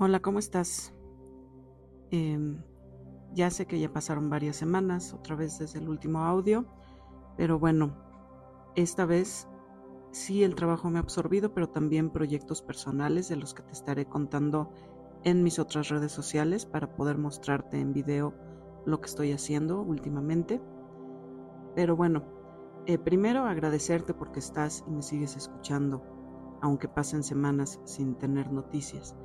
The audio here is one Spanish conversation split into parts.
Hola, ¿cómo estás? Em, ya sé que ya pasaron varias semanas, otra vez desde el último audio, pero bueno, esta vez sí el trabajo me ha absorbido, pero también proyectos personales de los que te estaré contando en mis otras redes sociales para poder mostrarte en video lo que estoy haciendo últimamente. Pero bueno, eh, primero agradecerte porque estás y me sigues escuchando, aunque pasen semanas sin tener noticias.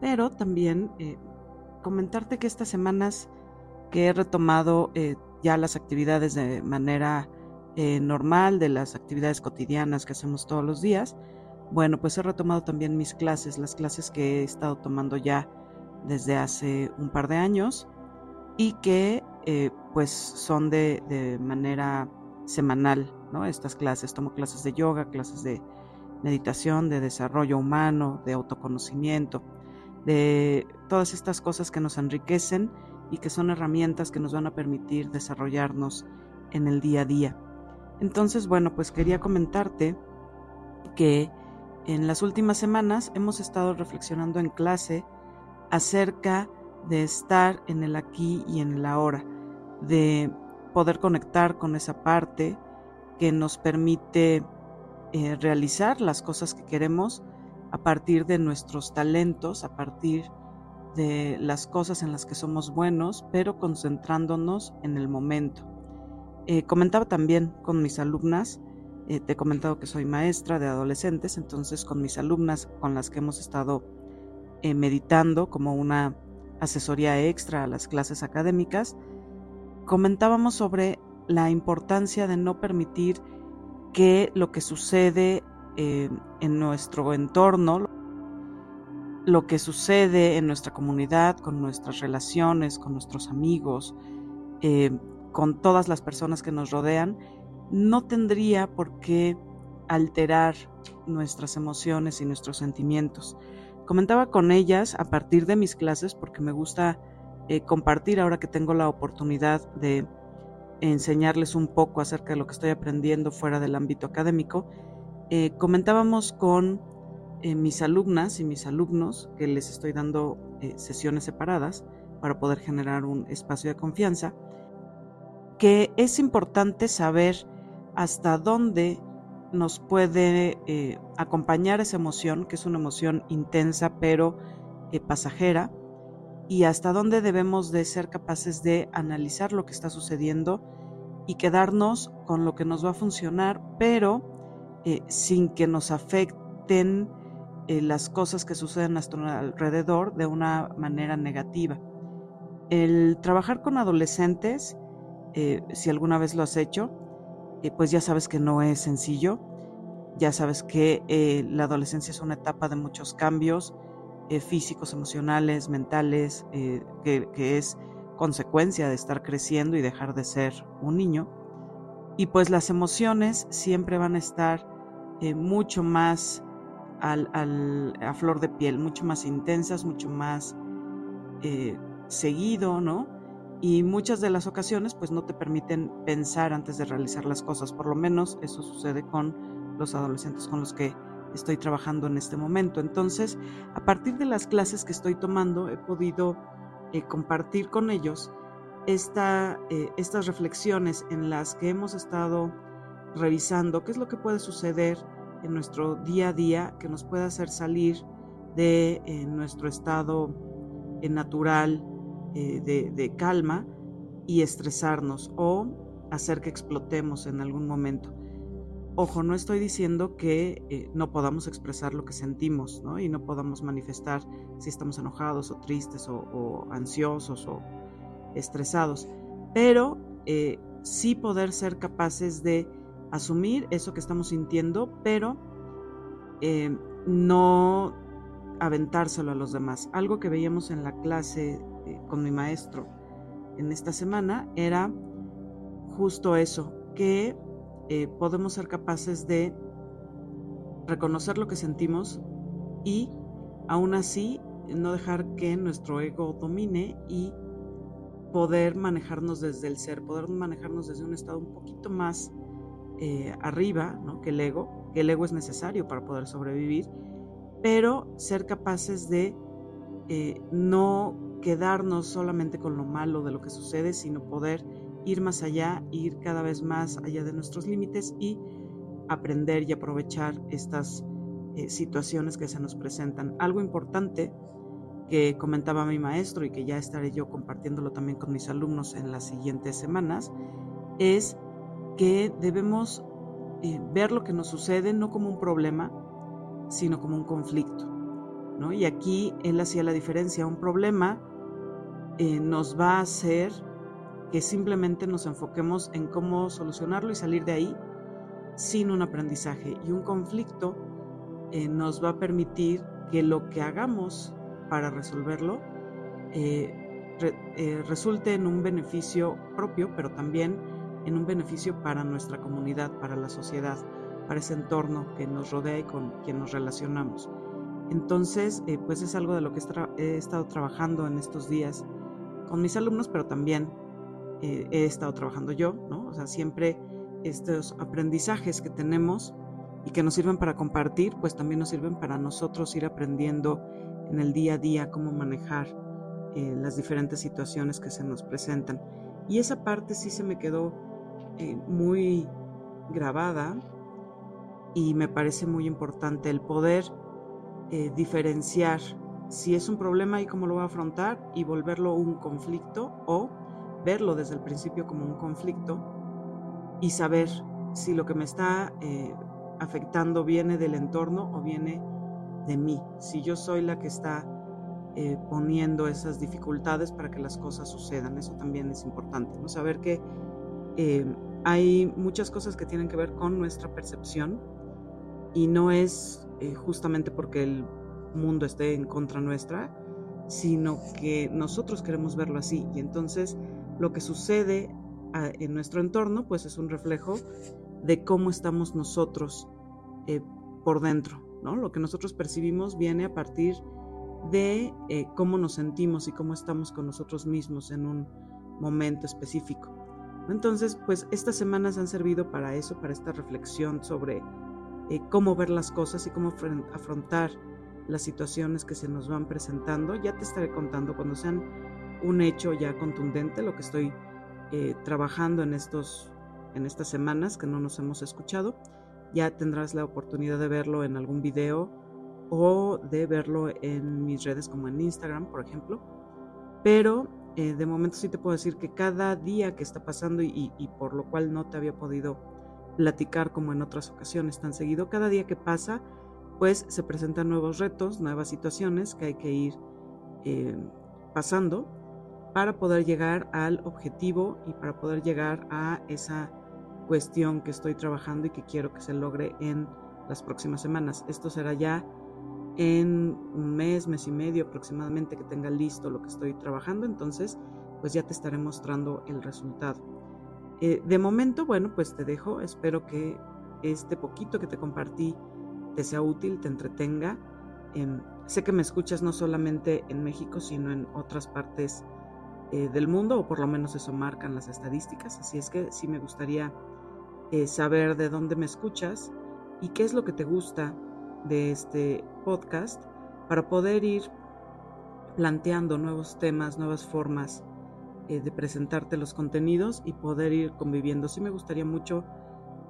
Pero también eh, comentarte que estas semanas que he retomado eh, ya las actividades de manera eh, normal, de las actividades cotidianas que hacemos todos los días, bueno, pues he retomado también mis clases, las clases que he estado tomando ya desde hace un par de años y que pues son de, de manera semanal, ¿no? Estas clases, tomo clases de yoga, clases de meditación, de desarrollo humano, de autoconocimiento, de todas estas cosas que nos enriquecen y que son herramientas que nos van a permitir desarrollarnos en el día a día. Entonces, bueno, pues quería comentarte que en las últimas semanas hemos estado reflexionando en clase acerca de estar en el aquí y en el ahora, de poder conectar con esa parte que nos permite eh, realizar las cosas que queremos a partir de nuestros talentos, a partir de las cosas en las que somos buenos, pero concentrándonos en el momento. Eh, comentaba también con mis alumnas, eh, te he comentado que soy maestra de adolescentes, entonces con mis alumnas con las que hemos estado eh, meditando como una asesoría extra a las clases académicas, comentábamos sobre la importancia de no permitir que lo que sucede eh, en nuestro entorno, lo que sucede en nuestra comunidad, con nuestras relaciones, con nuestros amigos, eh, con todas las personas que nos rodean, no tendría por qué alterar nuestras emociones y nuestros sentimientos. Comentaba con ellas a partir de mis clases porque me gusta eh, compartir ahora que tengo la oportunidad de enseñarles un poco acerca de lo que estoy aprendiendo fuera del ámbito académico eh, comentábamos con eh, mis alumnas y mis alumnos que les estoy dando eh, sesiones separadas para poder generar un espacio de confianza, que es importante saber hasta dónde nos puede acompañar esa emoción, que es una emoción intensa pero pasajera, y hasta dónde debemos de ser capaces de analizar lo que está sucediendo y quedarnos con lo que nos va a funcionar, pero eh, sin que nos afecten eh, las cosas que suceden a nuestro alrededor de una manera negativa. El trabajar con adolescentes, eh, si alguna vez lo has hecho, pues ya sabes que no es sencillo, ya sabes que la adolescencia es una etapa de muchos cambios físicos, emocionales, mentales, que, que es consecuencia de estar creciendo y dejar de ser un niño. Y pues las emociones siempre van a estar eh, mucho más al, a flor de piel, mucho más intensas, mucho más eh, seguido, ¿no? Y muchas de las ocasiones pues no te permiten pensar antes de realizar las cosas, por lo menos eso sucede con los adolescentes con los que estoy trabajando en este momento. Entonces, a partir de las clases que estoy tomando, he podido eh, compartir con ellos esta, estas reflexiones en las que hemos estado revisando qué es lo que puede suceder en nuestro día a día que nos puede hacer salir de eh, nuestro estado eh, natural eh, de, calma y estresarnos o hacer que explotemos en algún momento. Ojo, no estoy diciendo que no podamos expresar lo que sentimos ¿no? y no podamos manifestar si estamos enojados o tristes o, ansiosos o estresados, pero sí poder ser capaces de asumir eso que estamos sintiendo, pero eh, no aventárselo a los demás. Algo que veíamos en la clase eh, con mi maestro en esta semana era justo eso, que eh, podemos ser capaces de reconocer lo que sentimos y aún así no dejar que nuestro ego domine y poder manejarnos desde el ser, poder manejarnos desde un estado un poquito más eh, arriba ¿no? que el ego, que el ego es necesario para poder sobrevivir, pero ser capaces de eh, no quedarnos solamente con lo malo de lo que sucede, sino poder ir más allá, ir cada vez más allá de nuestros límites y aprender y aprovechar estas eh, situaciones que se nos presentan. Algo importante que comentaba mi maestro y que ya estaré yo compartiéndolo también con mis alumnos en las siguientes semanas, es que debemos eh, ver lo que nos sucede no como un problema, sino como un conflicto. ¿no? Y aquí él hacía la diferencia. Un problema eh, nos va a hacer que simplemente nos enfoquemos en cómo solucionarlo y salir de ahí sin un aprendizaje. Y un conflicto eh, nos va a permitir que lo que hagamos para resolverlo resulte en un beneficio propio, pero también en un beneficio para nuestra comunidad, para la sociedad, para ese entorno que nos rodea y con quien nos relacionamos. Entonces, eh, pues es algo de lo que he estado trabajando en estos días con mis alumnos, pero también he estado trabajando yo, ¿no? O sea, siempre estos aprendizajes que tenemos y que nos sirven para compartir, pues también nos sirven para nosotros ir aprendiendo en el día a día cómo manejar eh, las diferentes situaciones que se nos presentan. Y esa parte sí se me quedó eh, muy grabada y me parece muy importante el poder eh, diferenciar si es un problema y cómo lo voy a afrontar y volverlo un conflicto o verlo desde el principio como un conflicto y saber si lo que me está afectando viene del entorno o viene de mí, si yo soy la que está eh, poniendo esas dificultades para que las cosas sucedan. Eso también es importante, ¿no? Saber que eh, hay muchas cosas que tienen que ver con nuestra percepción y no es eh, justamente porque el mundo esté en contra nuestra, sino que nosotros queremos verlo así. Y entonces lo que sucede ah, en nuestro entorno, pues es un reflejo de cómo estamos nosotros por dentro. Lo que nosotros percibimos viene a partir de eh, cómo nos sentimos y cómo estamos con nosotros mismos en un momento específico. Entonces, pues estas semanas han servido para eso, para esta reflexión sobre eh, cómo ver las cosas y cómo afrontar las situaciones que se nos van presentando. Ya te estaré contando cuando sean un hecho ya contundente lo que estoy eh, trabajando en, estos, en estas semanas que no nos hemos escuchado ya tendrás la oportunidad de verlo en algún video o de verlo en mis redes como en Instagram, por ejemplo. Pero eh, de momento sí te puedo decir que cada día que está pasando y, por lo cual no te había podido platicar como en otras ocasiones tan seguido, cada día que pasa, pues se presentan nuevos retos, nuevas situaciones que hay que ir eh, pasando para poder llegar al objetivo y para poder llegar a esa cuestión que estoy trabajando y que quiero que se logre en las próximas semanas. Esto será ya en un mes, mes y medio aproximadamente que tenga listo lo que estoy trabajando, entonces pues ya te estaré mostrando el resultado. Eh, de momento, bueno, pues te dejo, espero que este poquito que te compartí te sea útil, te entretenga. Em, sé que me escuchas no solamente en México, sino en otras partes eh, del mundo, o por lo menos eso marcan las estadísticas, así es que sí me gustaría eh, saber de dónde me escuchas y qué es lo que te gusta de este podcast para poder ir planteando nuevos temas, nuevas formas eh, de presentarte los contenidos y poder ir conviviendo. Sí me gustaría mucho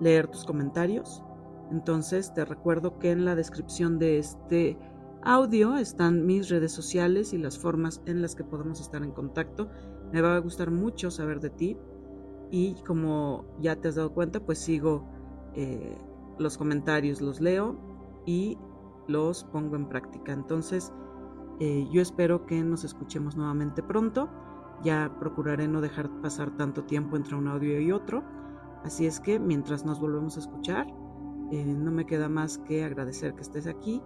leer tus comentarios. Entonces te recuerdo que en la descripción de este audio están mis redes sociales y las formas en las que podemos estar en contacto. Me va a gustar mucho saber de ti y como ya te has dado cuenta, pues sigo eh, los comentarios, los leo y los pongo en práctica. Entonces, eh, yo espero que nos escuchemos nuevamente pronto. Ya procuraré no dejar pasar tanto tiempo entre un audio y otro. Así es que mientras nos volvemos a escuchar, eh, no me queda más que agradecer que estés aquí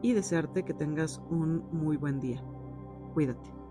y desearte que tengas un muy buen día. Cuídate.